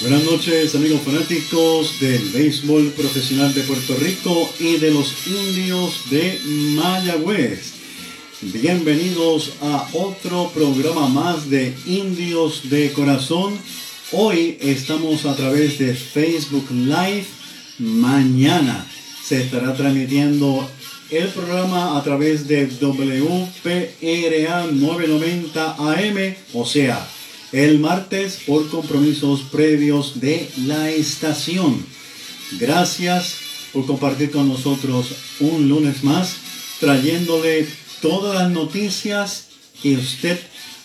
Buenas noches amigos fanáticos del béisbol profesional de Puerto Rico y de los indios de Mayagüez. Bienvenidos a otro programa más de Indios de Corazón. Hoy estamos a través de Facebook Live. Mañana se estará transmitiendo el programa a través de WPRA 990 AM, o sea, el martes por compromisos previos de la estación. Gracias por compartir con nosotros un lunes más, trayéndole todas las noticias que usted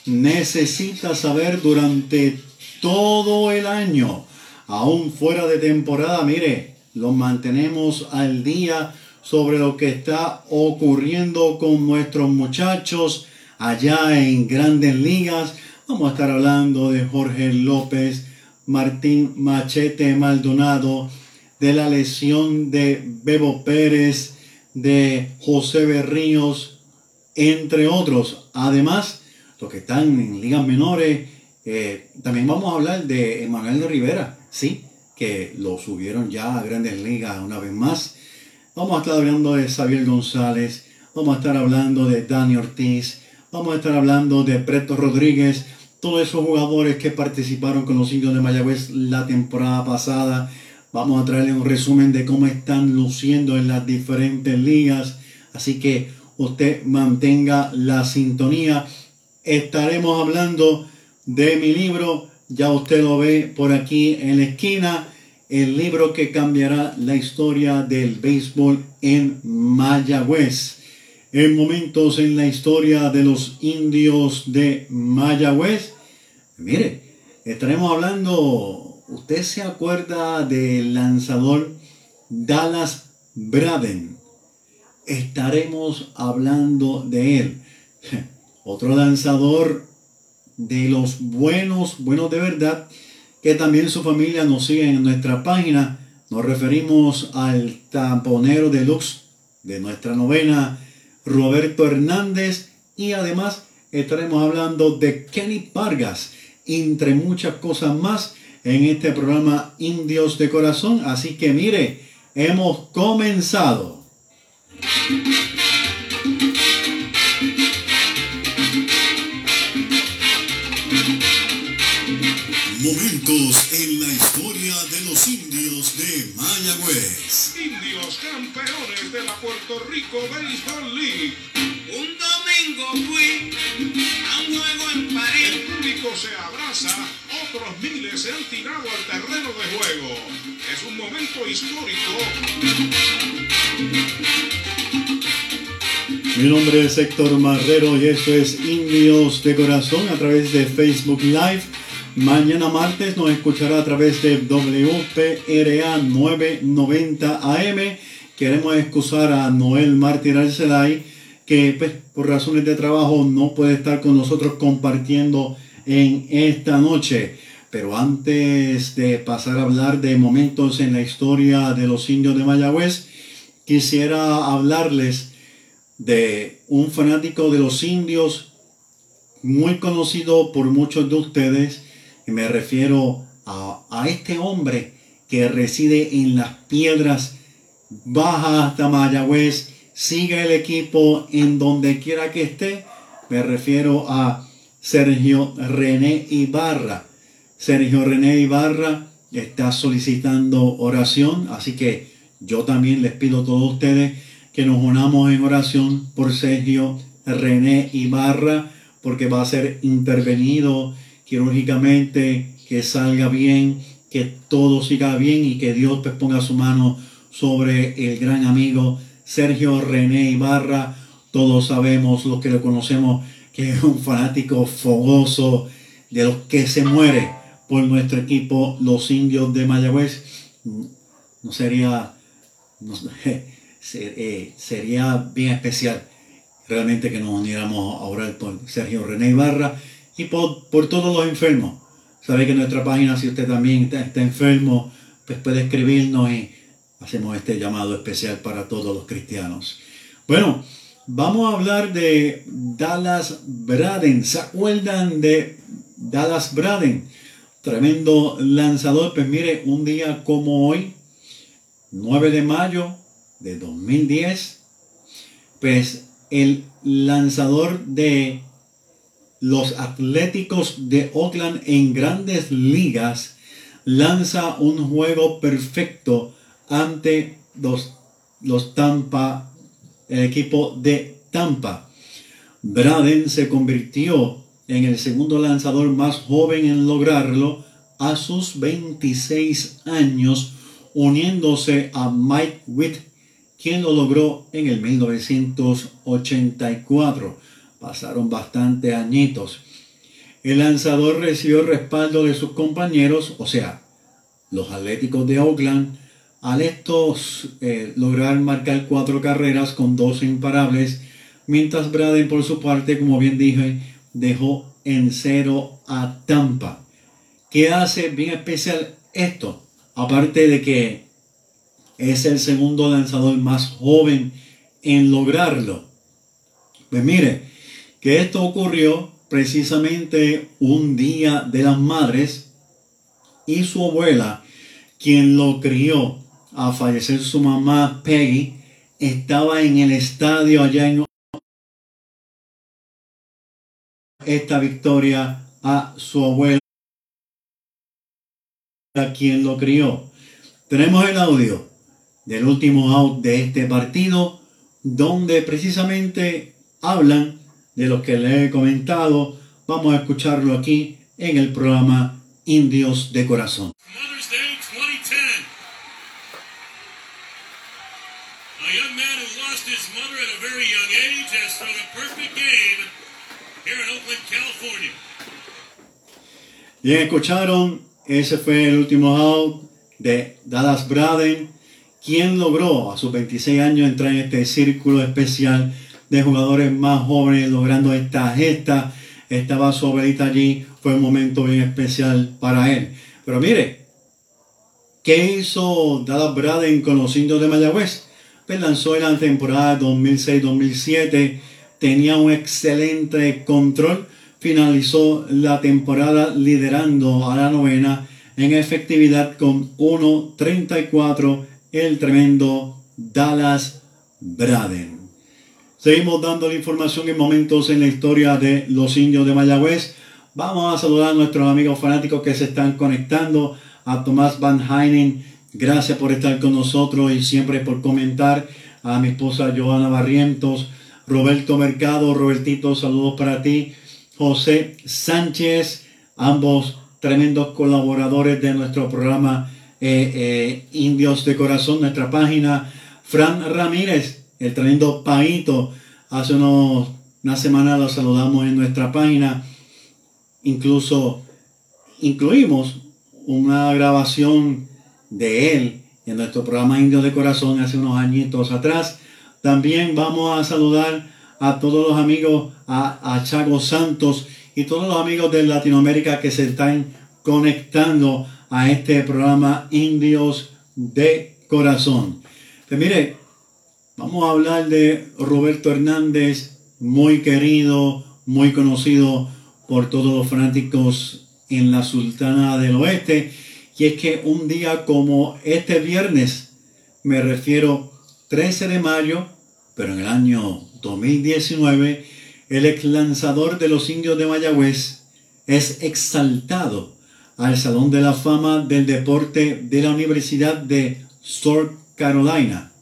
necesita saber durante todo el año. Aún fuera de temporada, mire, lo mantenemos al día sobre lo que está ocurriendo con nuestros muchachos allá en grandes ligas Vamos a estar hablando de Jorge López, Martín Machete Maldonado, de la lesión de Bebo Pérez, de José Berríos, entre otros. Además, los que están en ligas menores, eh, también vamos a hablar de Emanuel de Rivera, sí, que lo subieron ya a grandes ligas una vez más. Vamos a estar hablando de Xavier González, vamos a estar hablando de Dani Ortiz, vamos a estar hablando de Preto Rodríguez, todos esos jugadores que participaron con los indios de Mayagüez la temporada pasada. Vamos a traerle un resumen de cómo están luciendo en las diferentes ligas. Así que usted mantenga la sintonía. Estaremos hablando de mi libro. Ya usted lo ve por aquí en la esquina. El libro que cambiará la historia del béisbol en Mayagüez en momentos en la historia de los indios de Mayagüez. Mire, estaremos hablando, usted se acuerda del lanzador Dallas Braden. Estaremos hablando de él. Otro lanzador de los buenos, buenos de verdad, que también su familia nos sigue en nuestra página. Nos referimos al tamponero deluxe de nuestra novena Roberto Hernández y además estaremos hablando de Kenny Vargas, entre muchas cosas más en este programa Indios de Corazón. Así que mire, hemos comenzado. Indios de Mayagüez. Indios campeones de la Puerto Rico Baseball League. Un domingo fui a un juego en París. El público se abraza, otros miles se han tirado al terreno de juego. Es un momento histórico. Mi nombre es Héctor Marrero y esto es Indios de Corazón a través de Facebook Live. Mañana martes nos escuchará a través de WPRA 990 AM. Queremos excusar a Noel Martín Arcelay, que pues, por razones de trabajo no puede estar con nosotros compartiendo en esta noche. Pero antes de pasar a hablar de momentos en la historia de los indios de Mayagüez, quisiera hablarles de un fanático de los indios muy conocido por muchos de ustedes y me refiero a, a este hombre que reside en las piedras, baja hasta Mayagüez, sigue el equipo en donde quiera que esté. Me refiero a Sergio René Ibarra. Sergio René Ibarra está solicitando oración, así que yo también les pido a todos ustedes que nos unamos en oración por Sergio René Ibarra, porque va a ser intervenido quirúrgicamente, que salga bien, que todo siga bien y que Dios pues, ponga su mano sobre el gran amigo Sergio René Ibarra. Todos sabemos, los que lo conocemos, que es un fanático fogoso, de los que se muere por nuestro equipo, los indios de Mayagüez, no sería, eh, sería bien especial realmente que nos uniéramos a orar por Sergio René Ibarra y por, por todos los enfermos. Sabe que nuestra página, si usted también está, está enfermo, pues puede escribirnos y hacemos este llamado especial para todos los cristianos. Bueno, vamos a hablar de Dallas Braden. ¿Se acuerdan de Dallas Braden? Tremendo lanzador. Pues mire, un día como hoy, 9 de mayo de 2010, pues el lanzador de los Atléticos de Oakland en grandes ligas lanza un juego perfecto ante los, los Tampa, el equipo de Tampa. Braden se convirtió en el segundo lanzador más joven en lograrlo a sus 26 años, uniéndose a Mike Witt, quien lo logró en el 1984. Pasaron bastantes añitos. El lanzador recibió respaldo de sus compañeros, o sea, los Atléticos de Oakland, al estos eh, lograr marcar cuatro carreras con dos imparables, mientras Braden por su parte, como bien dije, dejó en cero a Tampa. ¿Qué hace bien especial esto? Aparte de que es el segundo lanzador más joven en lograrlo. Pues mire, que esto ocurrió precisamente un día de las madres y su abuela, quien lo crió a fallecer su mamá Peggy, estaba en el estadio allá en esta victoria a su abuela, quien lo crió. Tenemos el audio del último out de este partido, donde precisamente hablan de lo que le he comentado. Vamos a escucharlo aquí en el programa Indios de Corazón. Mother's Day 2010. A young man who lost his mother at a very young age has thrown a perfect game here in Oakland, California. Bien, escucharon, ese fue el último out de Dallas Braden, quien logró a sus 26 años entrar en este círculo especial de jugadores más jóvenes logrando esta gesta. Estaba su abuelita allí, fue un momento bien especial para él. Pero mire, ¿qué hizo Dallas Braden con los indios de Mayagüez? Pues lanzó en la temporada 2006-2007, tenía un excelente control, finalizó la temporada liderando a la novena en efectividad con 1.34 el tremendo Dallas Braden. Seguimos dando la información en momentos en la historia de los indios de Mayagüez. Vamos a saludar a nuestros amigos fanáticos que se están conectando. A Tomás Van Heinen, gracias por estar con nosotros y siempre por comentar. A mi esposa Joana Barrientos, Roberto Mercado, Robertito, saludos para ti. José Sánchez, ambos tremendos colaboradores de nuestro programa eh, eh, Indios de Corazón, nuestra página. Fran Ramírez, el tremendo Paito, hace unos, una semana lo saludamos en nuestra página. Incluso incluimos una grabación de él en nuestro programa Indios de Corazón hace unos añitos atrás. También vamos a saludar a todos los amigos, a, a Chago Santos y todos los amigos de Latinoamérica que se están conectando a este programa Indios de Corazón. Pues mire, vamos a hablar de Roberto Hernández, muy querido, muy conocido por todos los fanáticos en la Sultana del Oeste. Y es que un día como este viernes, me refiero 13 de mayo, pero en el año 2019, el ex lanzador de los indios de Mayagüez es exaltado al Salón de la Fama del Deporte de la Universidad de South Carolina.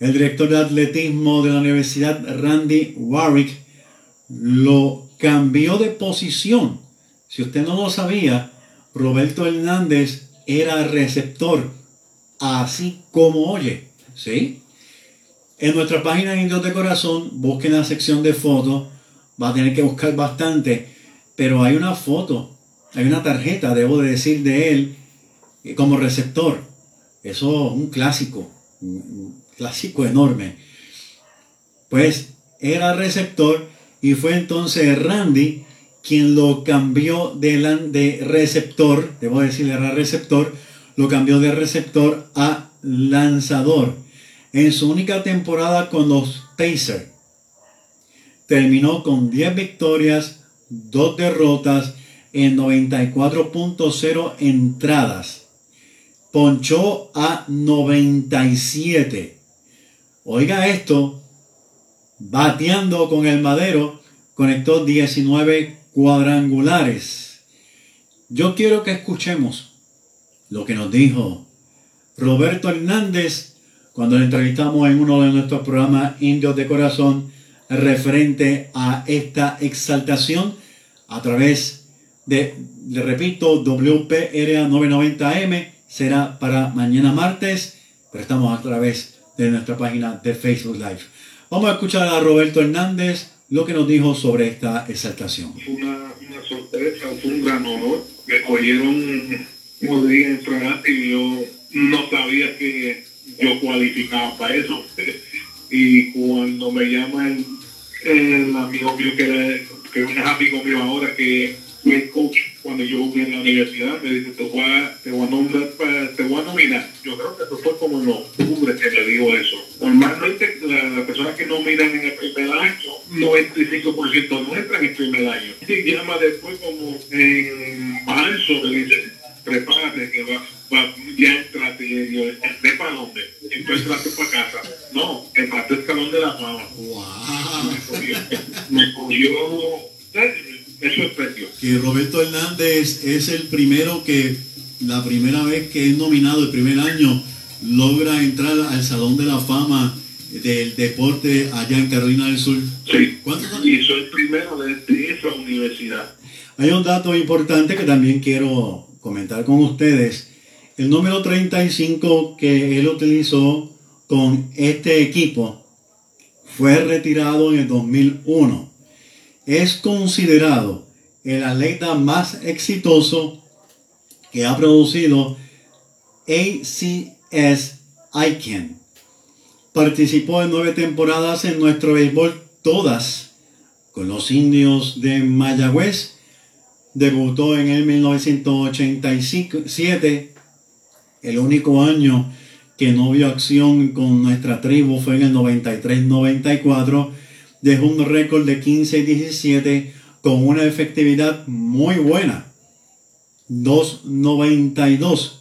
El director de atletismo de la Universidad, Randy Warwick, lo cambió de posición. Si usted no lo sabía, Roberto Hernández era receptor, así como oye. ¿Sí? En nuestra página Indios de Corazón, busquen la sección de fotos. Va a tener que buscar bastante pero hay una foto, hay una tarjeta, debo de decir, de él eh, como receptor. Eso es un clásico, clásico enorme. Pues era receptor y fue entonces Randy quien lo cambió de, de receptor, debo decirle era receptor, lo cambió de receptor a lanzador. En su única temporada con los Pacers, terminó con 10 victorias, 2 derrotas en 94.0 entradas. Ponchó a 97. Oiga esto, bateando con el madero, conectó 19 cuadrangulares. Yo quiero que escuchemos lo que nos dijo Roberto Hernández cuando le entrevistamos en uno de nuestros programas Indios de Corazón referente a esta exaltación a través de, le repito, WPRA 990M será para mañana martes, pero estamos a través de nuestra página de Facebook Live. Vamos a escuchar a Roberto Hernández lo que nos dijo sobre esta exaltación. Fue una, una sorpresa, fue un gran honor. Me cogieron como día en fragante y yo no sabía que yo cualificaba para eso. Y cuando me llama el, amigo mío que, era, que es un amigo mío ahora que fue coach cuando yo jugué en la universidad, me dice, te voy a, te voy a, nombrar, te voy a nominar. Yo creo que eso fue como en octubre que me dijo eso. Normalmente las la personas que nominan en el primer año, 95% no entran en el primer año. Y llama después como en marzo, me dice, prepárate que va, va ya entrate. Y yo, ¿entré para dónde? Entonces entraste para casa. No, entraste el salón de la fama. Wow. Me cogió, me cogió eso es precio. Que Roberto Hernández es el primero que, la primera vez que es nominado, el primer año, logra entrar al Salón de la Fama del deporte allá en Carolina del Sur. Sí. ¿Cuántos años? Y soy el primero de, de esa universidad. Hay un dato importante que también quiero comentar con ustedes. El número 35 que él utilizó con este equipo fue retirado en el 2001. Es considerado el atleta más exitoso que ha producido ACS Icon. Participó en nueve temporadas en nuestro béisbol, todas con los indios de Mayagüez debutó en el 1987. El único año que no vio acción con nuestra tribu fue en el 93-94. Dejó un récord de 15 y 17 con una efectividad muy buena. 2.92.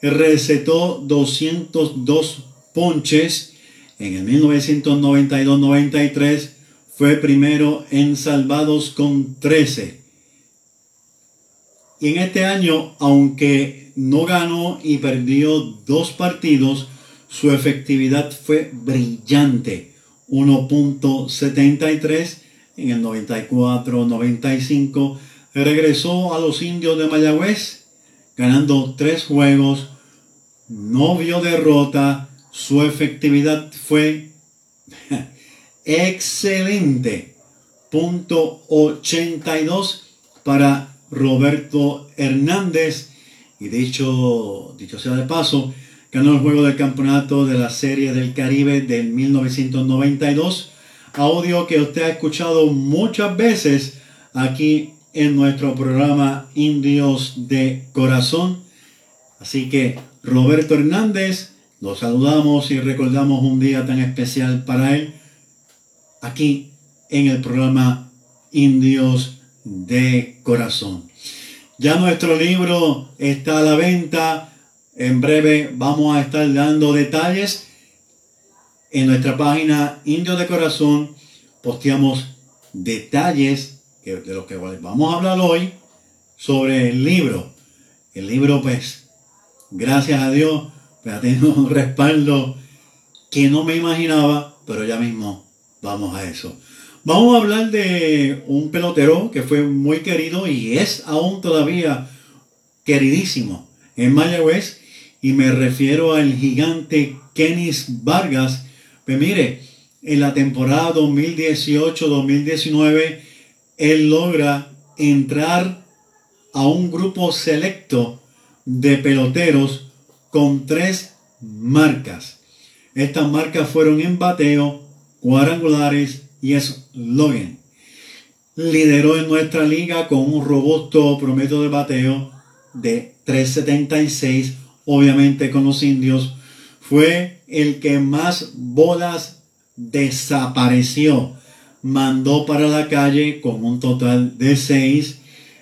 Recetó 202 ponches. En el 1992-93 fue primero en salvados con 13. Y en este año, aunque no ganó y perdió dos partidos, su efectividad fue brillante. 1.73 en el 94-95. Regresó a los indios de Mayagüez ganando tres juegos. No vio derrota. Su efectividad fue excelente. Punto 82 para Roberto Hernández. Y dicho, dicho sea de paso, ganó el juego del campeonato de la Serie del Caribe del 1992. Audio que usted ha escuchado muchas veces aquí en nuestro programa Indios de Corazón. Así que Roberto Hernández, lo saludamos y recordamos un día tan especial para él aquí en el programa Indios de corazón. Ya nuestro libro está a la venta. En breve vamos a estar dando detalles. En nuestra página Indio de Corazón posteamos detalles de lo que vamos a hablar hoy sobre el libro. El libro, pues, gracias a Dios, pues, ha tenido un respaldo que no me imaginaba, pero ya mismo vamos a eso. Vamos a hablar de un pelotero que fue muy querido y es aún todavía queridísimo en Mayagüez y me refiero al gigante Kenis Vargas. Pues mire, en la temporada 2018-2019 él logra entrar a un grupo selecto de peloteros con tres marcas. Estas marcas fueron en bateo, cuadrangulares y eslogan. Lideró en nuestra liga con un robusto promedio de bateo de 376, obviamente con los indios. Fue el que más bolas desapareció. Mandó para la calle con un total de 6.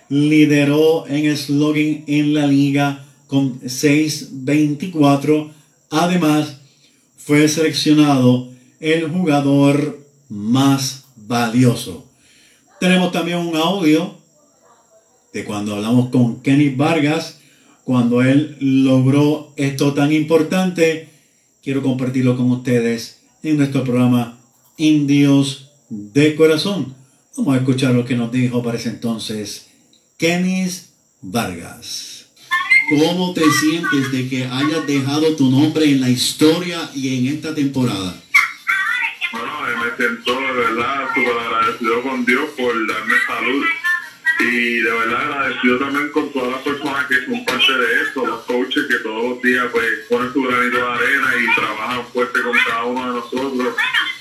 Lideró en slogan en la liga con 6.24. Además, fue seleccionado el jugador más valioso. Tenemos también un audio de cuando hablamos con Kenny Vargas, cuando él logró esto tan importante. Quiero compartirlo con ustedes en nuestro programa Indios de Corazón. Vamos a escuchar lo que nos dijo para ese entonces Kenny Vargas. ¿Cómo te sientes de que hayas dejado tu nombre en la historia y en esta temporada? Bueno, me siento de verdad súper agradecido con Dios por darme salud y de verdad agradecido también con todas las personas que son parte de esto, los coaches que todos los días pues ponen su granito de arena y trabajan fuerte con cada uno de nosotros.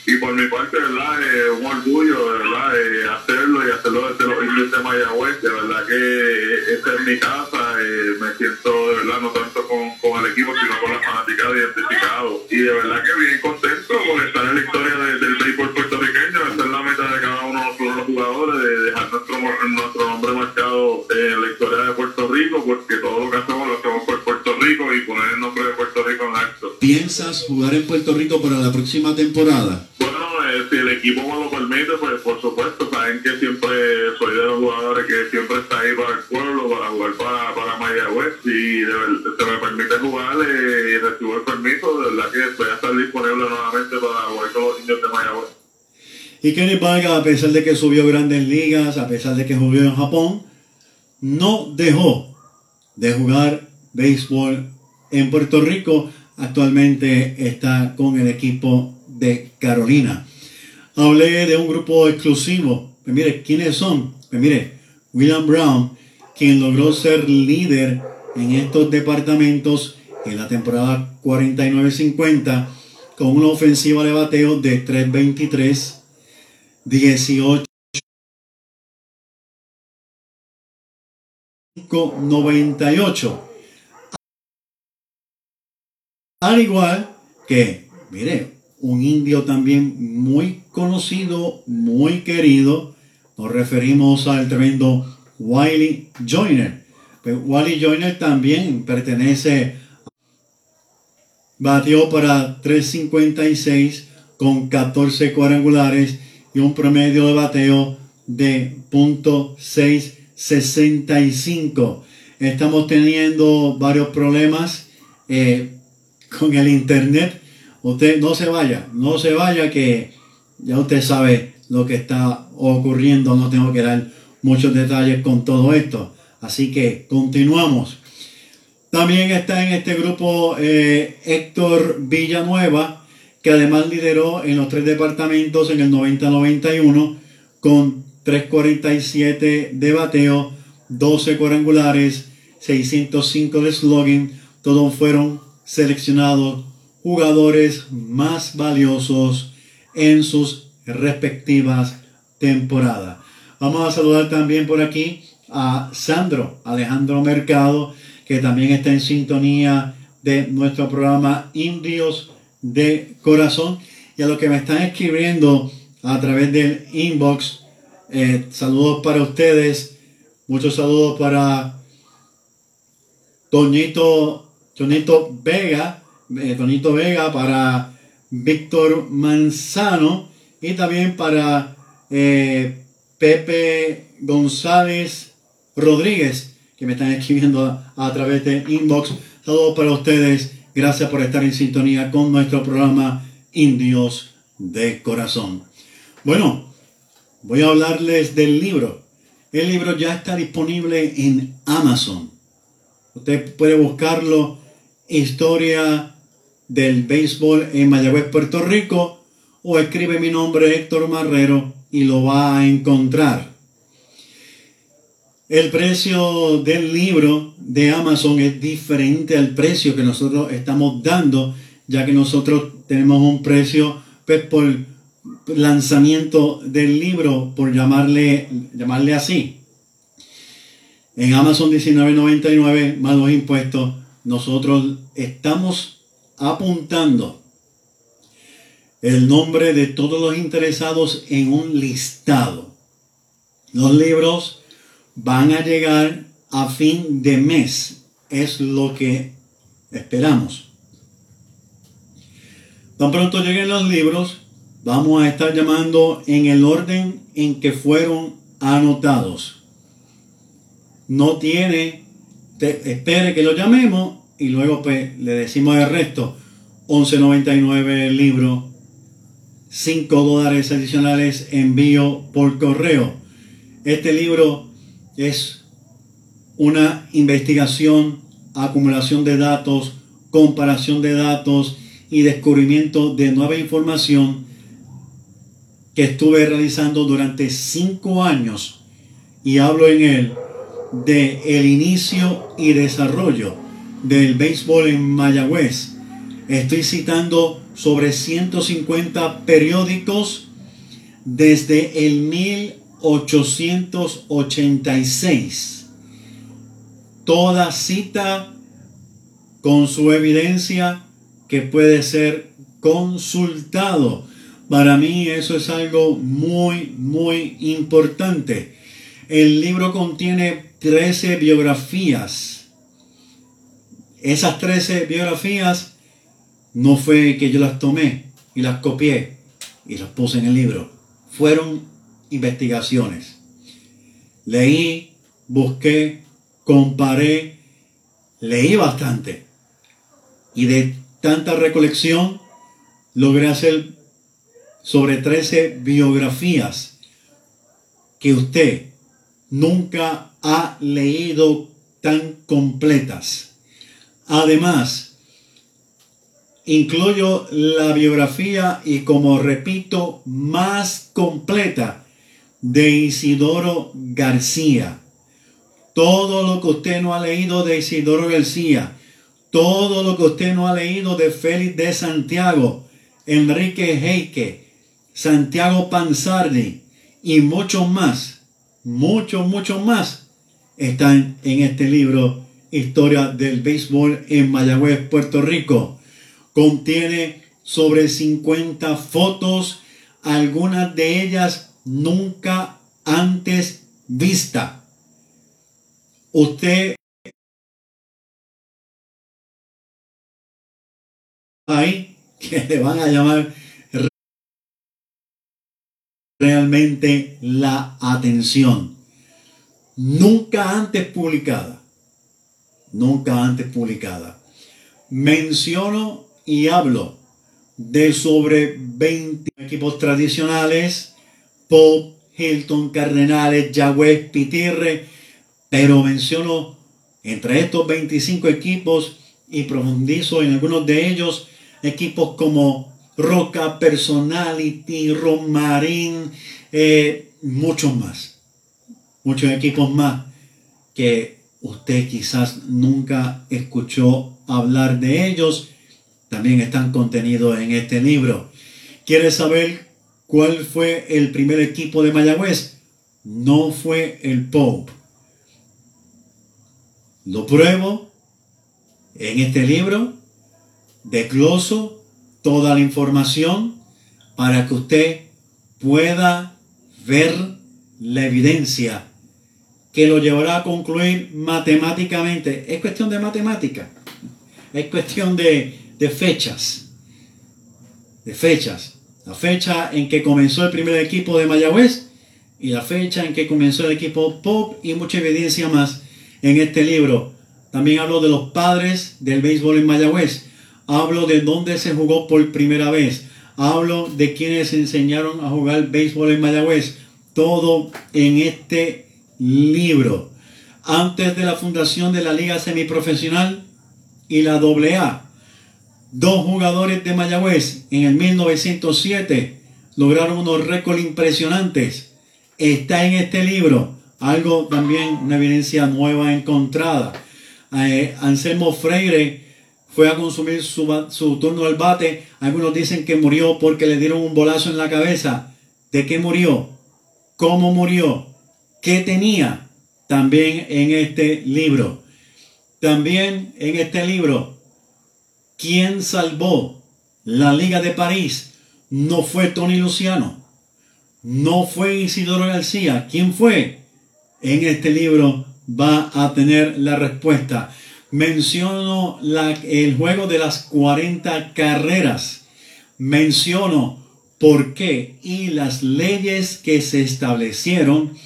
Y por mi parte, de verdad, es un orgullo, de verdad, eh, hacerlo y hacerlo desde los indios de Mayagüez. De verdad que esta es mi casa, eh, me siento de verdad no tanto con, con el equipo, sino con la fanática identificado. Y de verdad que bien contento por estar en la historia de- del béisbol puertorriqueño, esa es la meta de cada uno de los jugadores, de nuestro, nuestro nombre marcado en la historia de Puerto Rico, porque todo lo que hacemos lo hacemos por Puerto Rico y poner el nombre de Puerto Rico en alto. ¿Piensas jugar en Puerto Rico para la próxima temporada? Bueno, eh, si el equipo me lo permite, pues por supuesto, saben que siempre soy de los jugadores que siempre está ahí para el pueblo, para jugar para, para Mayagüez. Ver- se me permite jugar eh, y recibo el permiso, de verdad que voy a estar disponible nuevamente para jugar con los niños de Mayagüez. Y Kenny Vargas, a pesar de que subió grandes ligas, a pesar de que jugó en Japón, no dejó de jugar béisbol en Puerto Rico. Actualmente está con el equipo de Carolina. Hablé de un grupo exclusivo. Pues mire, ¿quiénes son? Pues mire, William Brown, quien logró ser líder en estos departamentos en la temporada 49-50 con una ofensiva de bateo de 323 18 98 al igual que mire un indio también muy conocido muy querido. Nos referimos al tremendo Wiley Joyner. Pues Wiley Joyner también pertenece Batió para 356 con 14 cuadrangulares y un promedio de bateo de .665. Estamos teniendo varios problemas eh, con el internet. Usted no se vaya, no se vaya que ya usted sabe lo que está ocurriendo. No tengo que dar muchos detalles con todo esto. Así que continuamos. También está en este grupo eh, Héctor Villanueva, que además lideró en los tres departamentos en el 90-91 con 347 de bateo, 12 cuadrangulares, 605 de slogan. Todos fueron seleccionados jugadores más valiosos en sus respectivas temporadas. Vamos a saludar también por aquí a Sandro Alejandro Mercado, que también está en sintonía de nuestro programa Indios de Corazón. Y a los que me están escribiendo a través del inbox, eh, saludos para ustedes. Muchos saludos para Toñito, Toñito Vega, eh, Vega, para Víctor Manzano y también para eh, Pepe González Rodríguez, que me están escribiendo a, a través de inbox. Saludos para ustedes. Gracias por estar en sintonía con nuestro programa Indios de Corazón. Bueno, voy a hablarles del libro. El libro ya está disponible en Amazon. Usted puede buscarlo, Historia del Béisbol en Mayagüez, Puerto Rico, o escribe mi nombre Héctor Marrero y lo va a encontrar. El precio del libro de Amazon es diferente al precio que nosotros estamos dando, ya que nosotros tenemos un precio pues, por lanzamiento del libro, por llamarle, llamarle así. En Amazon 19.99 más los impuestos, nosotros estamos apuntando el nombre de todos los interesados en un listado. Los libros van a llegar a fin de mes. Es lo que esperamos. Tan pronto lleguen los libros, vamos a estar llamando en el orden en que fueron anotados. No tiene, espere que lo llamemos y luego pues, le decimos el resto. 11.99 el libro, 5 dólares adicionales envío por correo. Este libro es una investigación, acumulación de datos, comparación de datos y descubrimiento de nueva información que estuve realizando durante cinco años y hablo en él de el inicio y desarrollo del béisbol en Mayagüez. Estoy citando sobre 150 periódicos desde el 1886. Toda cita con su evidencia que puede ser consultado. Para mí eso es algo muy, muy importante. El libro contiene 13 biografías. Esas 13 biografías no fue que yo las tomé y las copié y las puse en el libro. Fueron investigaciones. Leí, busqué, comparé, leí bastante. Y de tanta recolección logré hacer sobre 13 biografías que usted nunca ha leído tan completas. Además, incluyo la biografía y como repito, más completa de Isidoro García. Todo lo que usted no ha leído de Isidoro García, todo lo que usted no ha leído de Félix de Santiago, Enrique Heike, Santiago Panzardi y muchos más, muchos, muchos más, están en este libro Historia del Béisbol en Mayagüez, Puerto Rico. Contiene sobre 50 fotos, algunas de ellas nunca antes vista. Usted ahí que le van a llamar realmente la atención. Nunca antes publicada. Nunca antes publicada. Menciono y hablo de sobre 20 equipos tradicionales, Pop, Hilton, Cardenales, Yagüez, Pitirre, pero menciono entre estos 25 equipos y profundizo en algunos de ellos equipos como Roca, Personality, Romarín, eh, muchos más, muchos equipos más que usted quizás nunca escuchó hablar de ellos, también están contenidos en este libro. ¿Quiere saber cuál fue el primer equipo de Mayagüez? No fue el Pope. Lo pruebo en este libro desgloso toda la información para que usted pueda ver la evidencia que lo llevará a concluir matemáticamente. Es cuestión de matemática. Es cuestión de, de fechas. De fechas. La fecha en que comenzó el primer equipo de Mayagüez y la fecha en que comenzó el equipo Pop y mucha evidencia más en este libro. También hablo de los padres del béisbol en Mayagüez Hablo de dónde se jugó por primera vez. Hablo de quienes enseñaron a jugar béisbol en Mayagüez. Todo en este libro. Antes de la fundación de la Liga Semiprofesional y la AA, dos jugadores de Mayagüez en el 1907 lograron unos récords impresionantes. Está en este libro algo también, una evidencia nueva encontrada. Eh, Anselmo Freire fue a consumir su, su turno al bate. Algunos dicen que murió porque le dieron un bolazo en la cabeza. ¿De qué murió? ¿Cómo murió? ¿Qué tenía? También en este libro. También en este libro, ¿quién salvó la Liga de París? No fue Tony Luciano. No fue Isidoro García. ¿Quién fue? En este libro va a tener la respuesta. Menciono el juego de las 40 carreras. Menciono por qué y las leyes que se establecieron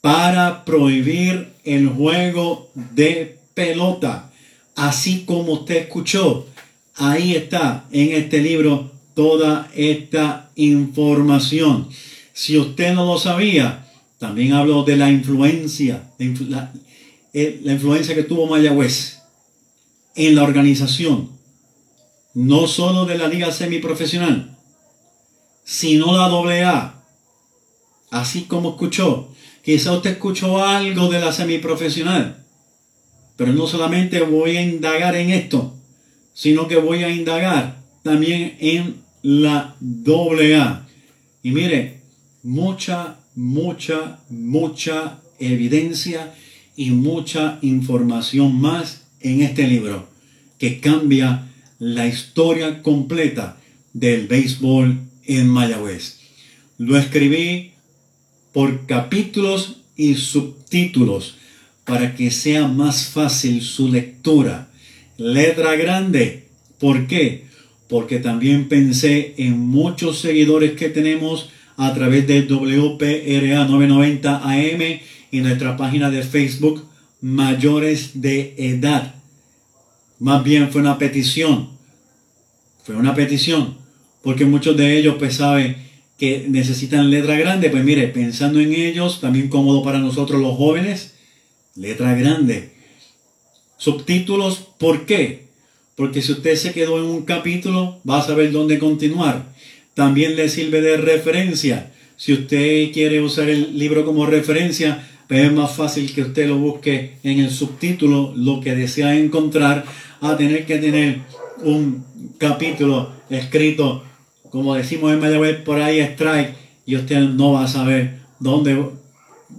para prohibir el juego de pelota. Así como usted escuchó, ahí está en este libro toda esta información. Si usted no lo sabía, también hablo de la influencia, la, eh, influencia que tuvo Mayagüez en la organización, no solo de la liga semiprofesional, sino la AA. Así como escuchó, quizá usted escuchó algo de la semiprofesional, pero no solamente voy a indagar en esto, sino que voy a indagar también en la AA. Y mire, mucha, mucha, mucha evidencia y mucha información más en este libro que cambia la historia completa del béisbol en Mayagüez. Lo escribí por capítulos y subtítulos para que sea más fácil su lectura. Letra grande. ¿Por qué? Porque también pensé en muchos seguidores que tenemos a través del WPRA 990 AM y nuestra página de Facebook mayores de edad. Más bien fue una petición. Fue una petición. Porque muchos de ellos pues saben que necesitan letra grande. Pues mire, pensando en ellos, también cómodo para nosotros los jóvenes, letra grande. Subtítulos, ¿por qué? Porque si usted se quedó en un capítulo, va a saber dónde continuar. También le sirve de referencia. Si usted quiere usar el libro como referencia, pues es más fácil que usted lo busque en el subtítulo, lo que desea encontrar, a tener que tener un capítulo escrito, como decimos en Mayagüez, por ahí strike, y usted no va a saber dónde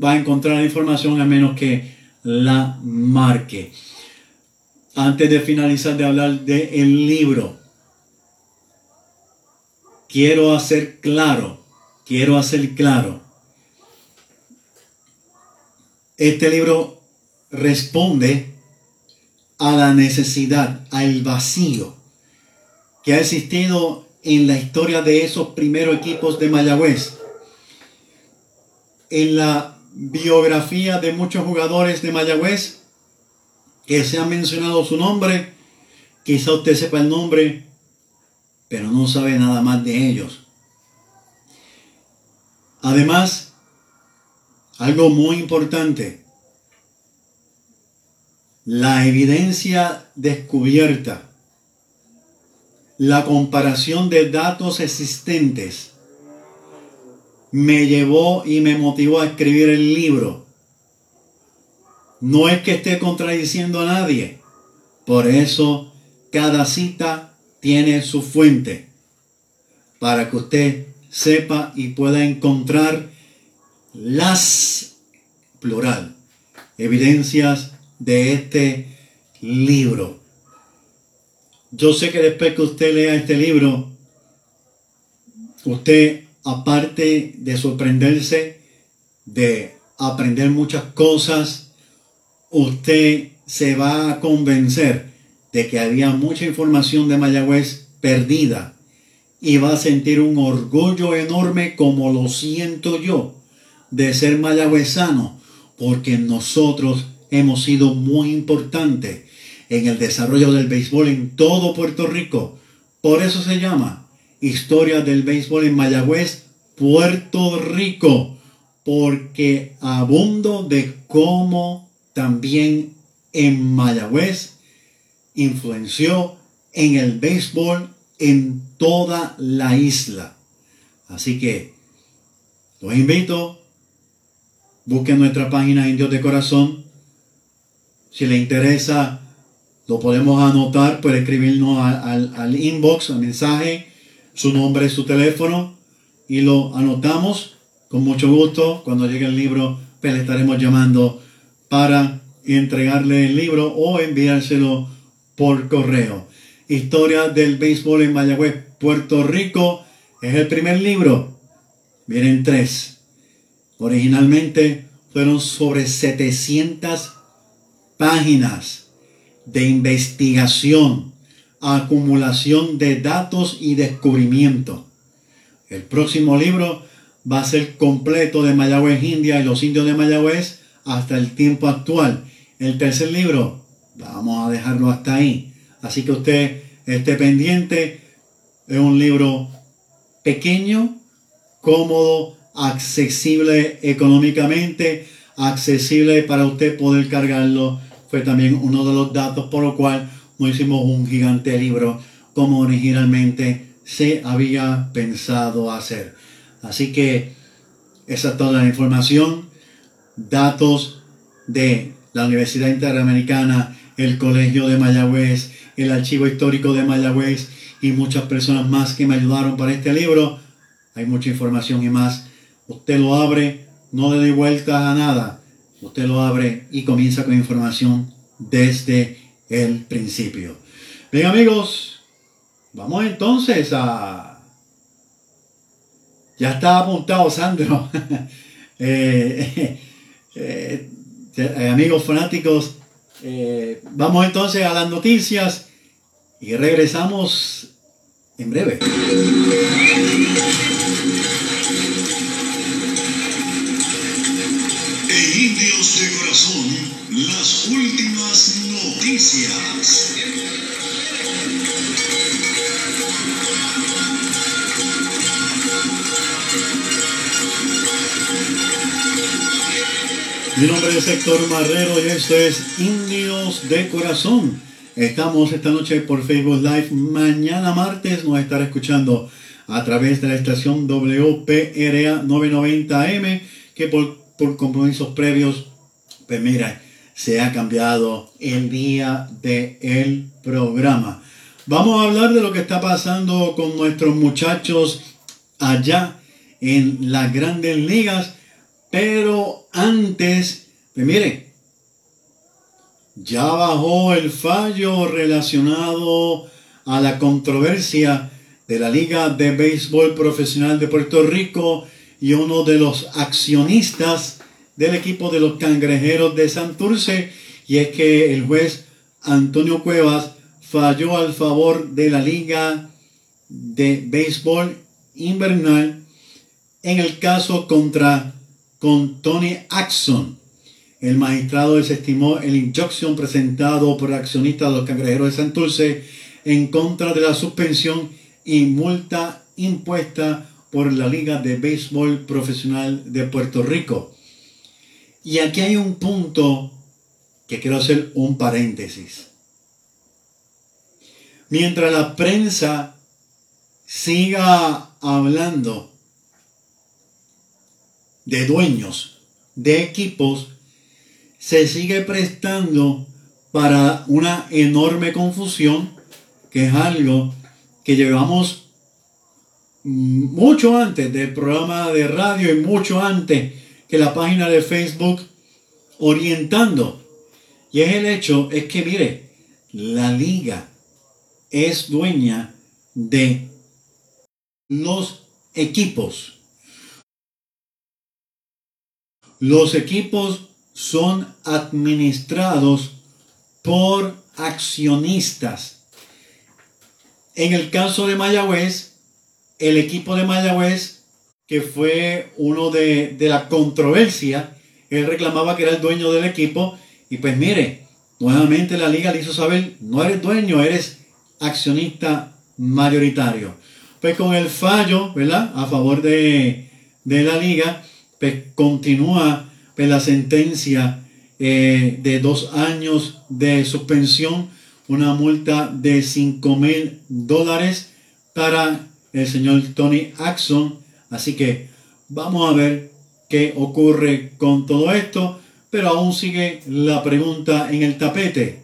va a encontrar la información a menos que la marque. Antes de finalizar de hablar del libro, quiero hacer claro, quiero hacer claro, este libro responde a la necesidad, al vacío que ha existido en la historia de esos primeros equipos de Mayagüez. En la biografía de muchos jugadores de Mayagüez que se ha mencionado su nombre, quizá usted sepa el nombre, pero no sabe nada más de ellos. Además, algo muy importante, la evidencia descubierta, la comparación de datos existentes, me llevó y me motivó a escribir el libro. No es que esté contradiciendo a nadie, por eso cada cita tiene su fuente, para que usted sepa y pueda encontrar las, plural, evidencias de este libro. Yo sé que después que usted lea este libro, usted, aparte de sorprenderse, de aprender muchas cosas, usted se va a convencer de que había mucha información de Mayagüez perdida y va a sentir un orgullo enorme como lo siento yo de ser mayagüezano porque nosotros hemos sido muy importantes en el desarrollo del béisbol en todo Puerto Rico. Por eso se llama Historia del Béisbol en Mayagüez, Puerto Rico, porque abundo de cómo también en Mayagüez influenció en el béisbol en toda la isla. Así que los invito, busque nuestra página Indios de Corazón. Si le interesa, lo podemos anotar, puede escribirnos al, al inbox, al mensaje, su nombre, su teléfono, y lo anotamos con mucho gusto. Cuando llegue el libro, pues le estaremos llamando para entregarle el libro o enviárselo por correo. Historia del béisbol en Mayagüez, Puerto Rico. Es el primer libro. Vienen tres. Originalmente fueron sobre 700 páginas de investigación, acumulación de datos y descubrimiento. El próximo libro va a ser completo de Mayagüez India y los indios de Mayagüez hasta el tiempo actual. El tercer libro, vamos a dejarlo hasta ahí. Así que usted esté pendiente. Es un libro pequeño, cómodo, accesible económicamente, accesible para usted poder cargarlo. Fue también uno de los datos por lo cual no hicimos un gigante libro como originalmente se había pensado hacer. Así que esa es toda la información, datos de la Universidad Interamericana, el Colegio de Mayagüez, el Archivo Histórico de Mayagüez y muchas personas más que me ayudaron para este libro. Hay mucha información y más. Usted lo abre, no le dé vuelta a nada. Usted lo abre y comienza con información desde el principio. Bien amigos, vamos entonces a... Ya está apuntado Sandro. Eh, eh, eh, amigos fanáticos, vamos entonces a las noticias y regresamos en breve. En Indios de Corazón, las últimas noticias. Mi nombre es Héctor Marrero y esto es Indios de Corazón. Estamos esta noche por Facebook Live. Mañana martes nos estará escuchando a través de la estación WPRA 990M que por, por compromisos previos, pues mira, se ha cambiado el día del el programa. Vamos a hablar de lo que está pasando con nuestros muchachos allá en las grandes ligas pero antes, pues mire, ya bajó el fallo relacionado a la controversia de la Liga de Béisbol Profesional de Puerto Rico y uno de los accionistas del equipo de los Cangrejeros de Santurce, y es que el juez Antonio Cuevas falló al favor de la Liga de Béisbol Invernal en el caso contra con Tony Axon. El magistrado desestimó el injunction presentado por el accionista de los cangrejeros de Santurce en contra de la suspensión y multa impuesta por la Liga de Béisbol Profesional de Puerto Rico. Y aquí hay un punto que quiero hacer un paréntesis. Mientras la prensa siga hablando de dueños de equipos se sigue prestando para una enorme confusión, que es algo que llevamos mucho antes del programa de radio y mucho antes que la página de Facebook orientando. Y es el hecho, es que mire, la liga es dueña de los equipos. Los equipos son administrados por accionistas. En el caso de Mayagüez, el equipo de Mayagüez, que fue uno de, la controversia, él reclamaba que era el dueño del equipo y pues mire, nuevamente la liga le hizo saber, no eres dueño, eres accionista mayoritario. Pues con el fallo, ¿verdad? A favor de, de la liga, pues, continúa pues, la sentencia eh, de dos años de suspensión, una multa de 5 mil dólares para el señor Tony Axon. Así que vamos a ver qué ocurre con todo esto, pero aún sigue la pregunta en el tapete.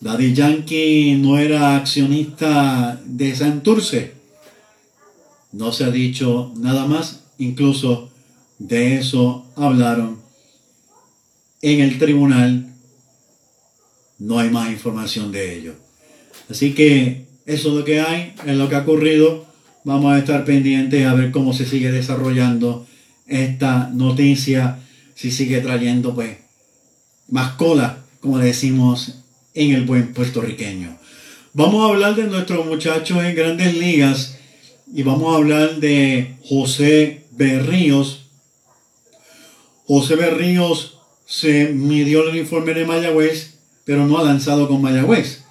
Daddy Yankee no era accionista de Santurce. No se ha dicho nada más, incluso de eso hablaron en el tribunal. No hay más información de ello. Así que eso es lo que hay, es lo que ha ocurrido. Vamos a estar pendientes a ver cómo se sigue desarrollando esta noticia, si sigue trayendo pues más cola, como decimos en el buen puertorriqueño. Vamos a hablar de nuestros muchachos en grandes ligas y vamos a hablar de José Berríos. José Berríos se midió el informe de Mayagüez, pero no ha lanzado con Mayagüez.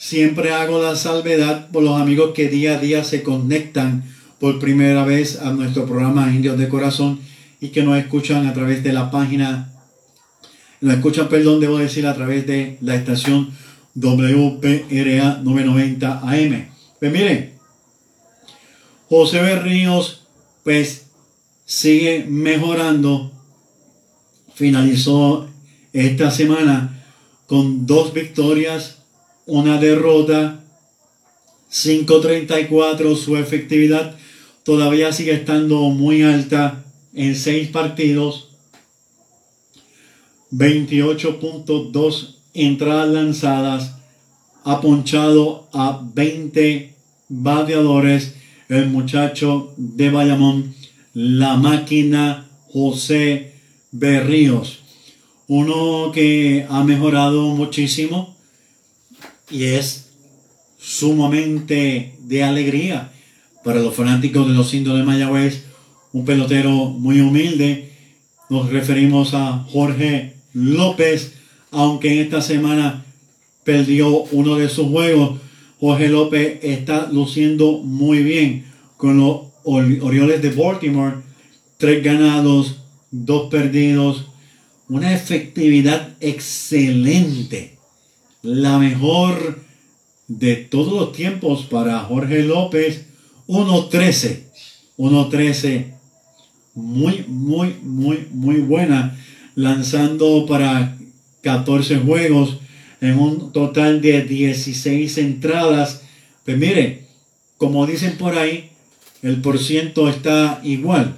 Siempre hago la salvedad por los amigos que día a día se conectan por primera vez a nuestro programa Indios de Corazón y que nos escuchan a través de la página, nos escuchan, perdón, debo decir, a través de la estación WPRA 990 AM. Pues miren, José Berríos, pues sigue mejorando. Finalizó esta semana con dos victorias, una derrota, 5.34 su efectividad todavía sigue estando muy alta en seis partidos. 28.2 entradas lanzadas. Ha ponchado a 20 bateadores. El muchacho de Bayamón, la máquina José Berríos. Uno que ha mejorado muchísimo y es sumamente de alegría para los fanáticos de los indios de Mayagüez un pelotero muy humilde. Nos referimos a Jorge López, aunque en esta semana perdió uno de sus juegos. Jorge López está luciendo muy bien con los Orioles de Baltimore. Tres ganados, dos perdidos. Una efectividad excelente. La mejor de todos los tiempos para Jorge López. 1-13. 1-13 muy, muy, muy, muy buena, lanzando para 14 juegos en un total de 16 entradas. Pues mire, como dicen por ahí, el por ciento está igual.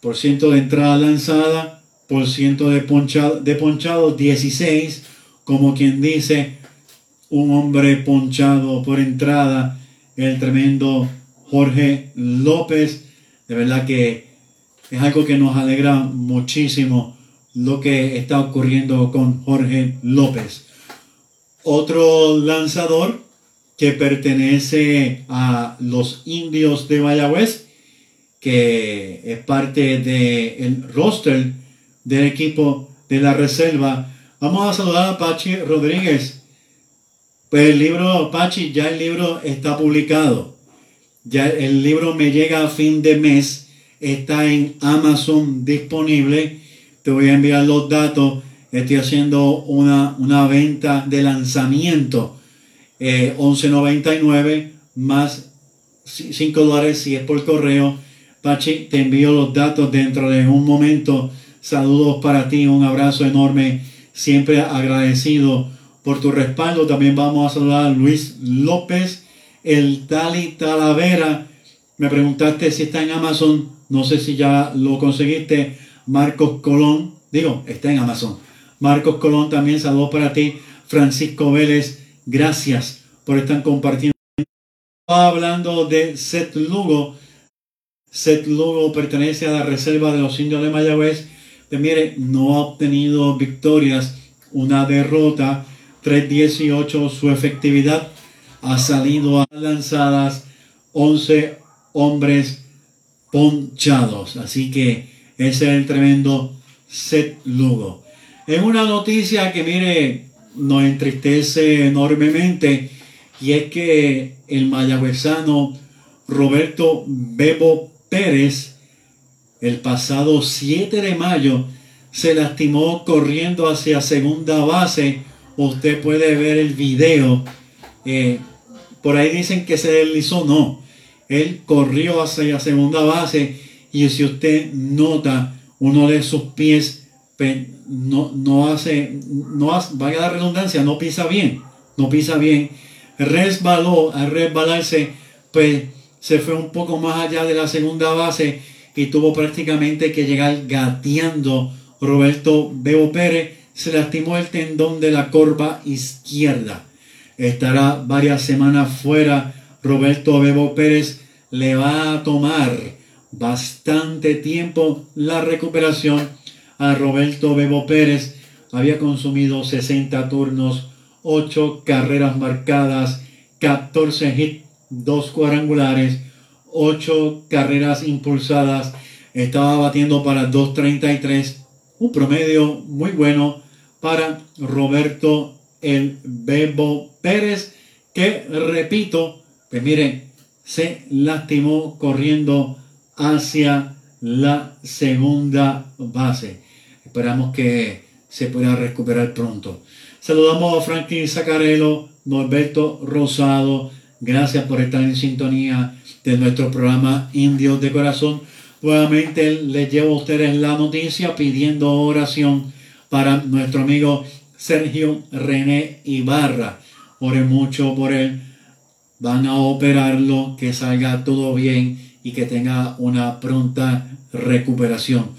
Por ciento de entrada lanzada, por ciento de ponchado, de ponchado 16, como quien dice, un hombre ponchado por entrada, el tremendo Jorge López. De verdad que es algo que nos alegra muchísimo lo que está ocurriendo con Jorge López. Otro lanzador que pertenece a los indios de Mayagüez, que es parte del roster del equipo de la reserva. Vamos a saludar a Pachi Rodríguez. Pues el libro, Pachi, ya el libro está publicado. Ya el libro me llega a fin de mes está en Amazon disponible. Te voy a enviar los datos. Estoy haciendo una, una venta de lanzamiento. Eh, 11.99 más 5 dólares si es por correo. Pachi, te envío los datos dentro de un momento. Saludos para ti, un abrazo enorme. Siempre agradecido por tu respaldo. También vamos a saludar a Luis López, el Tali Talavera. Me preguntaste si está en Amazon. No sé si ya lo conseguiste. Marcos Colón, digo, está en Amazon. Marcos Colón también, saludos para ti. Francisco Vélez, gracias por estar compartiendo. Hablando de Seth Lugo. Seth Lugo pertenece a la reserva de los indios de Mayagüez. Mire, no ha obtenido victorias, una derrota, 3-18 su efectividad. Ha salido a lanzadas 11 hombres ponchados. Así que ese es el tremendo Seth Lugo. Es una noticia que, mire, nos entristece enormemente y es que el mayagüezano Roberto Bebo Pérez, el pasado 7 de mayo, se lastimó corriendo hacia segunda base. Usted puede ver el video. Eh, por ahí dicen que se deslizó, no. Él corrió hacia segunda base y si usted nota uno de sus pies no, no hace, no hace, vaya la redundancia, no pisa bien, no pisa bien. Resbaló, al resbalarse, pues se fue un poco más allá de la segunda base y tuvo prácticamente que llegar gateando Roberto Bebo Pérez. Se lastimó el tendón de la corva izquierda. Estará varias semanas fuera. Roberto Bebo Pérez le va a tomar bastante tiempo la recuperación a Roberto Bebo Pérez. Había consumido 60 turnos, 8 carreras marcadas, 14 hits, 2 cuadrangulares, 8 carreras impulsadas. Estaba batiendo para 2.33, un promedio muy bueno para Roberto el Bebo Pérez, que repito, pues miren, se lastimó corriendo hacia la segunda base. Esperamos que se pueda recuperar pronto. Saludamos a Franklin Zacarello, Norberto Rosado. Gracias por estar en sintonía de nuestro programa Indios de Corazón. Nuevamente les llevo a ustedes la noticia pidiendo oración para nuestro amigo Sergio René Ibarra. Ore mucho por él. Van a operarlo, que salga todo bien y que tenga una pronta recuperación.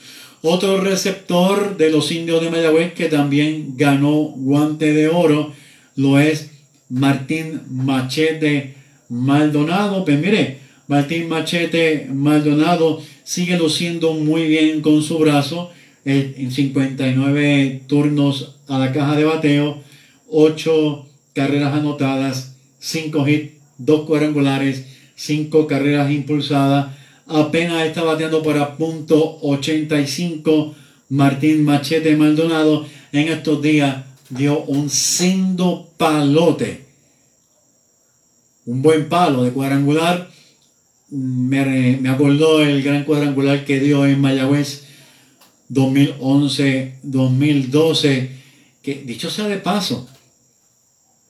Otro receptor de los indios de Mayagüez que también ganó guante de oro lo es Martín Machete Maldonado. Pues mire, Martín Machete Maldonado sigue luciendo muy bien con su brazo en 59 turnos a la caja de bateo, 8 carreras anotadas, 5 hits, 2 cuadrangulares, 5 carreras impulsadas. Apenas está bateando para punto 85 Martín Machete Maldonado. En estos días dio un sindo palote. Un buen palo de cuadrangular. Me, acordó el gran cuadrangular que dio en Mayagüez 2011-2012. Que dicho sea de paso,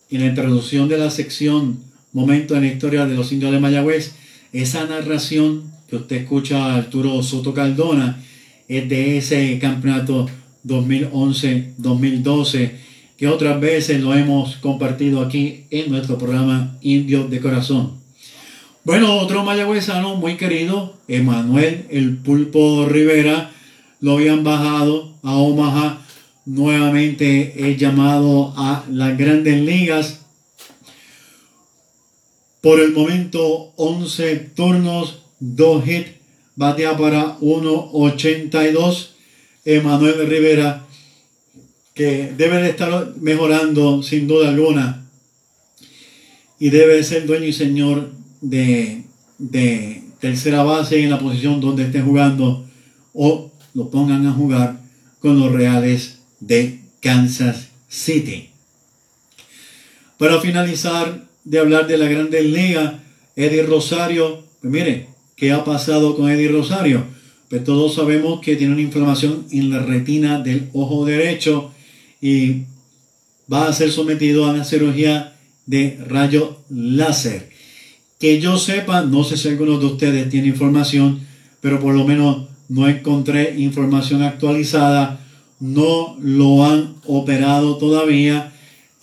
en la introducción de la sección Momento en la historia de los indios de Mayagüez, esa narración que usted escucha Arturo Soto Cardona es de ese campeonato 2011-2012 que otras veces lo hemos compartido aquí en nuestro programa Indios de Corazón. Bueno, otro mayagüezano muy querido, Emanuel El Pulpo Rivera, lo habían bajado a Omaha, nuevamente es llamado a las grandes ligas. Por el momento, 11 turnos, 2 hits, batea para 1.82. Emanuel Rivera, que debe de estar mejorando sin duda alguna y debe ser dueño y señor de, de tercera base en la posición donde esté jugando o lo pongan a jugar con los Reales de Kansas City. Para finalizar de hablar de la Grandes Liga, Eddie Rosario, pues mire, ¿qué ha pasado con Eddie Rosario? Pues todos sabemos que tiene una inflamación en la retina del ojo derecho y va a ser sometido a una cirugía de rayo láser. Que yo sepa, no sé si alguno de ustedes tiene información, pero por lo menos no encontré información actualizada, no lo han operado todavía.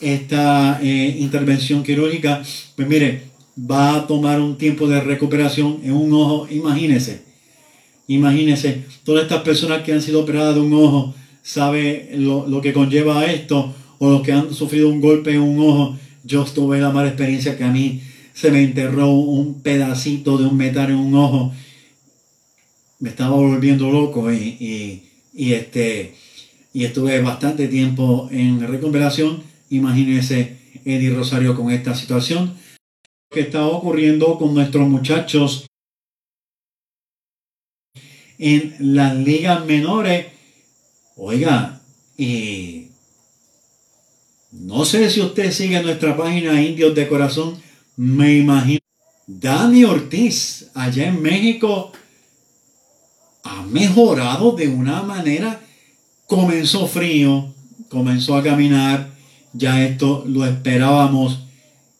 Esta eh, intervención quirúrgica, pues mire, va a tomar un tiempo de recuperación en un ojo, imagínense, imagínense, todas estas personas que han sido operadas de un ojo, sabe lo, lo que conlleva esto, o los que han sufrido un golpe en un ojo, yo tuve la mala experiencia que a mí se me enterró un pedacito de un metal en un ojo me estaba volviendo loco y, este, y estuve bastante tiempo en recuperación. Imagínense Eddie Rosario con esta situación que está ocurriendo con nuestros muchachos en las ligas menores. Oiga, no sé si usted sigue nuestra página Indios de Corazón, me imagino. Dani Ortiz, allá en México, ha mejorado de una manera. Comenzó frío, comenzó a caminar, ya esto lo esperábamos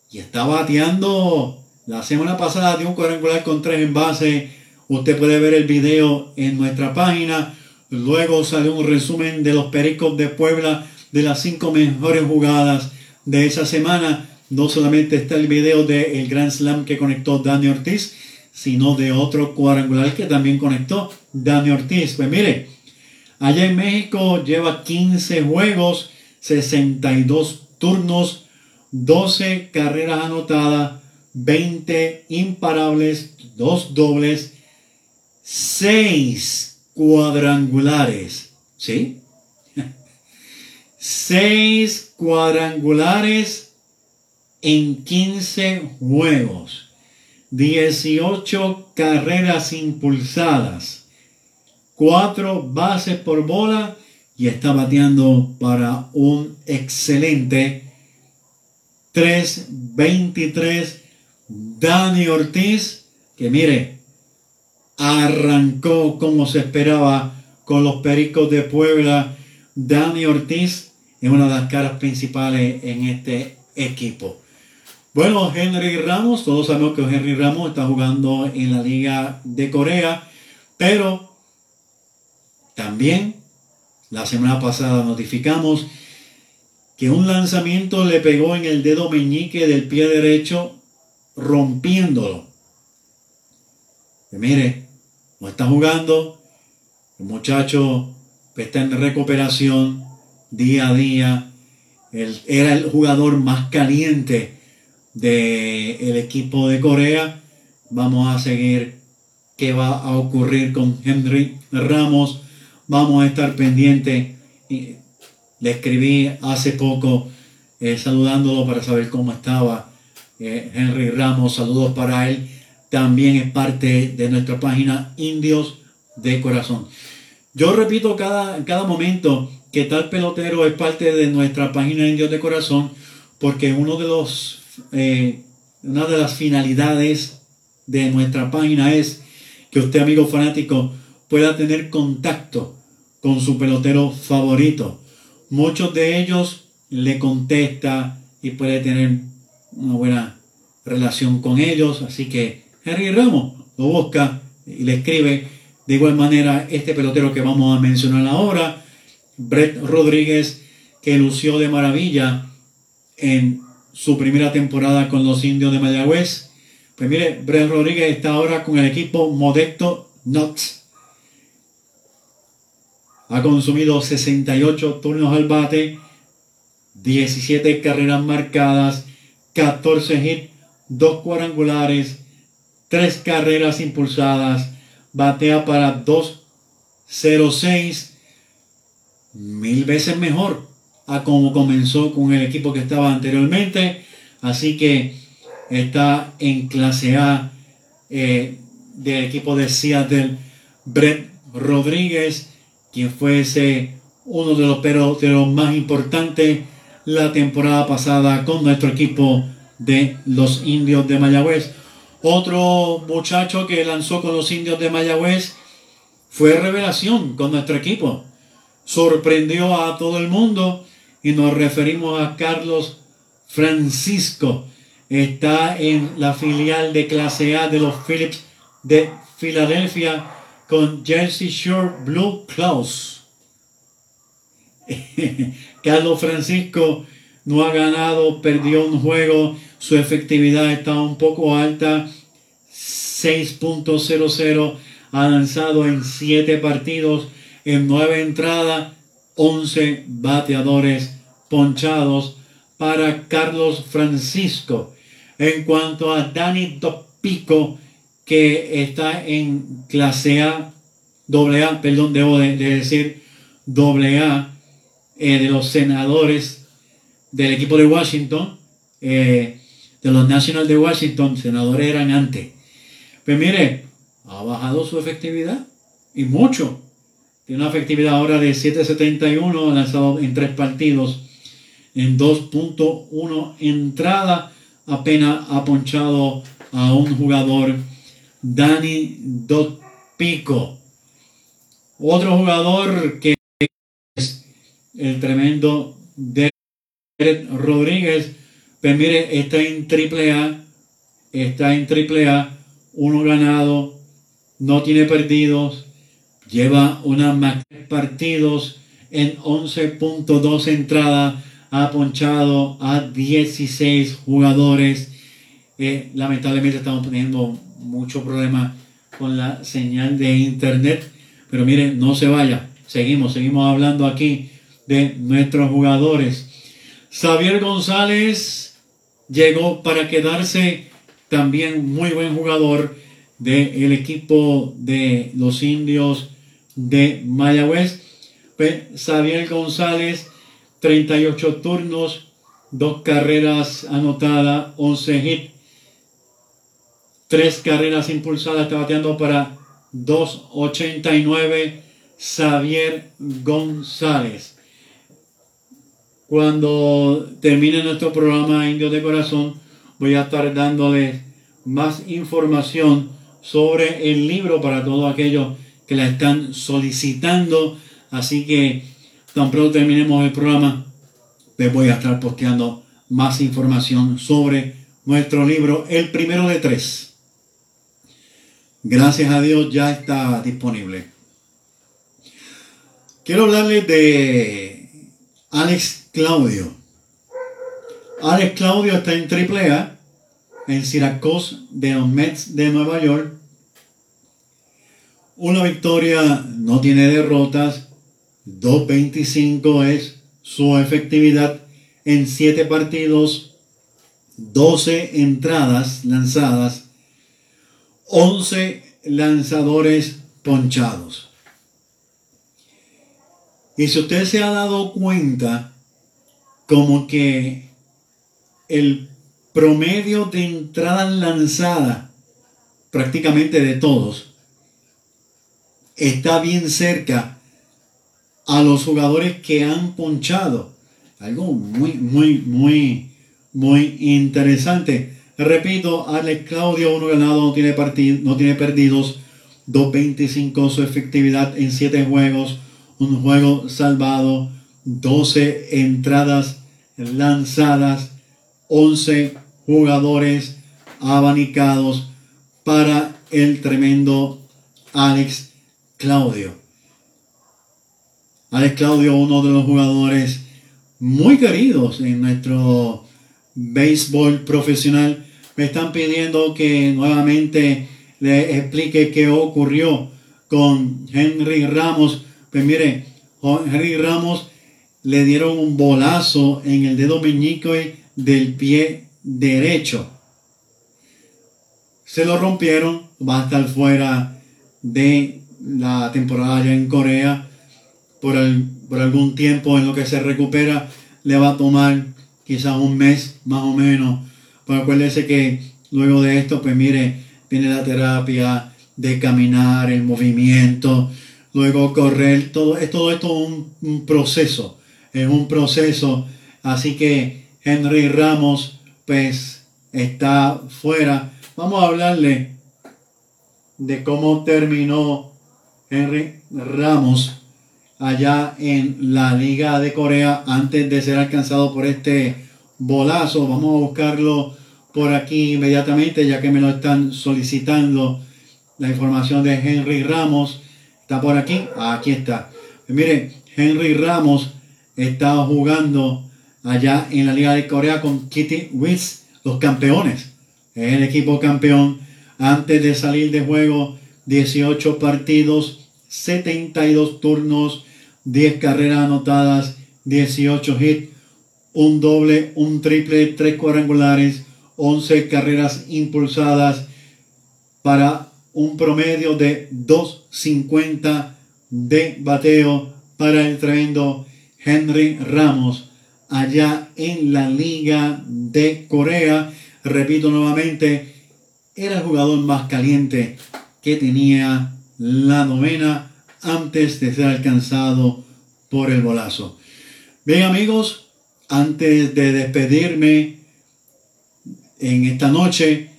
y está bateando. La semana pasada dio un cuadrangular con tres envases. Usted puede ver el video en nuestra página. Luego salió un resumen de los Pericos de Puebla de las cinco mejores jugadas de esa semana. No solamente está el video del el Grand Slam que conectó Dani Ortiz, sino de otro cuadrangular que también conectó Dani Ortiz. Pues mire, allá en México lleva 15 juegos, 62 turnos, 12 carreras anotadas, 20 imparables, 2 dobles, 6 cuadrangulares. ¿Sí? 6 cuadrangulares en 15 juegos. 18 carreras impulsadas. 4 bases por bola y está bateando para un excelente 3-23 Dani Ortiz, que mire, arrancó como se esperaba con los Pericos de Puebla. Dani Ortiz es una de las caras principales en este equipo. Bueno, Henry Ramos, todos sabemos que Henry Ramos está jugando en la Liga de Corea, pero también la semana pasada notificamos que un lanzamiento le pegó en el dedo meñique del pie derecho, rompiéndolo. Mire, no está jugando, el muchacho está en recuperación día a día. Él era el jugador más caliente del equipo de Corea. Vamos a seguir qué va a ocurrir con Henry Ramos. Vamos a estar pendientes. Le escribí hace poco eh, saludándolo para saber cómo estaba eh, Henry Ramos. Saludos para él. También es parte de nuestra página Indios de Corazón. Yo repito cada, cada momento que tal pelotero es parte de nuestra página Indios de Corazón porque uno de los, eh, una de las finalidades de nuestra página es que usted, amigo fanático, pueda tener contacto con su pelotero favorito. Muchos de ellos le contesta y puede tener una buena relación con ellos. Así que Henry Ramos lo busca y le escribe. De igual manera, este pelotero que vamos a mencionar ahora, Brett Rodríguez, que lució de maravilla en su primera temporada con los indios de Mayagüez. Pues mire, Brett Rodríguez está ahora con el equipo Modesto Knox ha consumido 68 turnos al bate, 17 carreras marcadas, 14 hits, 2 cuadrangulares, 3 carreras impulsadas, batea para 2.06, mil veces mejor a como comenzó con el equipo que estaba anteriormente. Así que está en clase A eh, del equipo de Seattle, Brett Rodríguez quien fuese uno de los peloteros más importantes la temporada pasada con nuestro equipo de los indios de Mayagüez. Otro muchacho que lanzó con los indios de Mayagüez fue revelación con nuestro equipo. Sorprendió a todo el mundo y nos referimos a Carlos Francisco. Está en la filial de clase A de los Phillips de Filadelfia con Jersey Shore Blue Claws. Carlos Francisco no ha ganado, perdió un juego, su efectividad está un poco alta, 6.00, ha lanzado en 7 partidos, en 9 entradas, 11 bateadores ponchados para Carlos Francisco. En cuanto a Dani Topico, que está en clase A, doble A, perdón, debo de, decir doble A, eh, de los senadores del equipo de Washington, eh, de los Nationals de Washington, senadores eran antes. Pues mire, ha bajado su efectividad y mucho. Tiene una efectividad ahora de 7.71, lanzado en tres partidos, en 2.1 entrada, apenas ha ponchado a un jugador Dani Pico. Otro jugador que es el tremendo Derek Rodríguez, pues mire, está en triple A, está en triple A, uno ganado, no tiene perdidos, lleva una más partidos en 11.2 entradas, ha ponchado a 16 jugadores. Eh, lamentablemente estamos teniendo mucho problema con la señal de internet, pero miren, no se vaya, seguimos, seguimos hablando aquí de nuestros jugadores. Xavier González llegó para quedarse, también muy buen jugador del equipo de los indios de Mayagüez. Xavier González, 38 turnos, dos carreras anotadas, 11 hits, tres carreras impulsadas, está bateando para 2.89 Xavier González. Cuando termine nuestro programa Indios de Corazón, voy a estar dándoles más información sobre el libro para todos aquellos que la están solicitando. Así que tan pronto terminemos el programa, les voy a estar posteando más información sobre nuestro libro, el primero de tres. Gracias a Dios ya está disponible. Quiero hablarles de Alex Claudio. Alex Claudio está en AAA en Syracuse de los Mets de Nueva York. Una victoria no tiene derrotas. 2.25 es su efectividad en 7 partidos, 12 entradas lanzadas, 11 lanzadores ponchados. Y si usted se ha dado cuenta, como que el promedio de entradas lanzadas, prácticamente de todos, está bien cerca a los jugadores que han ponchado. Algo muy, muy, muy, muy interesante. Repito, Alex Claudio, uno ganado, no tiene, no tiene perdidos. 2.25 su efectividad en 7 juegos. Un juego salvado. 12 entradas lanzadas. 11 jugadores abanicados para el tremendo Alex Claudio. Alex Claudio, uno de los jugadores muy queridos en nuestro béisbol profesional. Me están pidiendo que nuevamente le explique qué ocurrió con Henry Ramos. Pues mire, Henry Ramos le dieron un bolazo en el dedo meñique del pie derecho. Se lo rompieron, va a estar fuera de la temporada ya en Corea por, por algún tiempo en lo que se recupera. Le va a tomar quizás un mes más o menos. Pero acuérdese que luego de esto, pues mire, viene la terapia de caminar, el movimiento, luego correr, todo, todo esto es un proceso, es un proceso. Así que Henry Ramos, pues, está fuera. Vamos a hablarle de cómo terminó Henry Ramos allá en la Liga de Corea antes de ser alcanzado por este bolazo. Vamos a buscarlo por aquí inmediatamente ya que me lo están solicitando. La información de Henry Ramos está por aquí. Aquí está. Mire, Henry Ramos está jugando allá en la Liga de Corea con Kitty Wiz, los campeones. Es el equipo campeón. Antes de salir de juego, 18 partidos, 72 turnos, 10 carreras anotadas, 18 hits, un doble, un triple, 3 cuadrangulares, 11 carreras impulsadas para un promedio de 2.50 de bateo para el tremendo Henry Ramos allá en la Liga de Corea. Repito nuevamente, era el jugador más caliente que tenía la novena antes de ser alcanzado por el bolazo. Bien amigos, antes de despedirme en esta noche,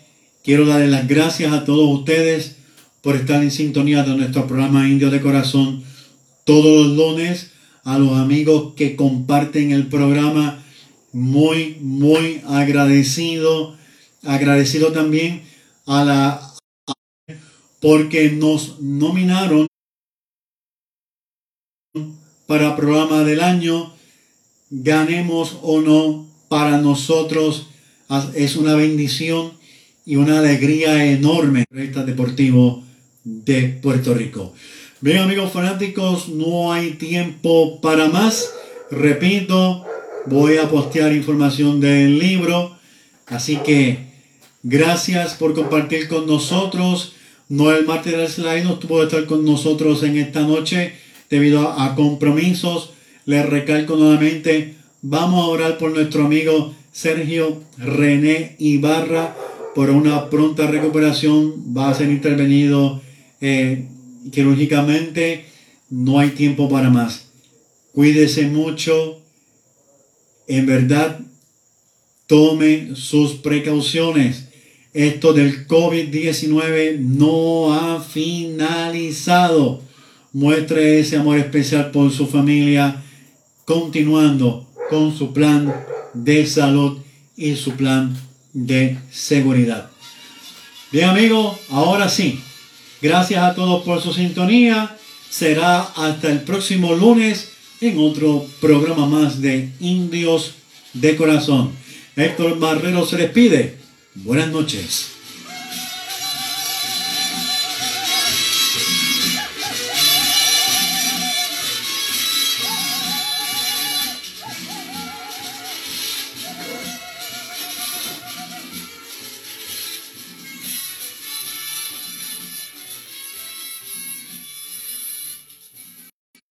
quiero darle las gracias a todos ustedes por estar en sintonía de nuestro programa Indio de Corazón todos los lunes, a los amigos que comparten el programa, muy, muy agradecido, agradecido también a la porque nos nominaron para programa del año, ganemos o no, para nosotros es una bendición y una alegría enorme. Deportivo de Puerto Rico. Bien amigos fanáticos, no hay tiempo para más. Repito, voy a postear información del libro. Así que gracias por compartir con nosotros. Noel Martínez Slide no tuvo estar con nosotros en esta noche debido a, compromisos. Les recalco nuevamente, vamos a orar por nuestro amigo Sergio René Ibarra por una pronta recuperación. Va a ser intervenido eh, quirúrgicamente. No hay tiempo para más. Cuídese mucho. En verdad, tome sus precauciones. Esto del COVID-19 no ha finalizado. Muestre ese amor especial por su familia, continuando con su plan de salud y su plan de seguridad. Bien amigos, ahora sí, gracias a todos por su sintonía. Será hasta el próximo lunes en otro programa más de Indios de Corazón. Héctor Barrero se despide. Buenas noches.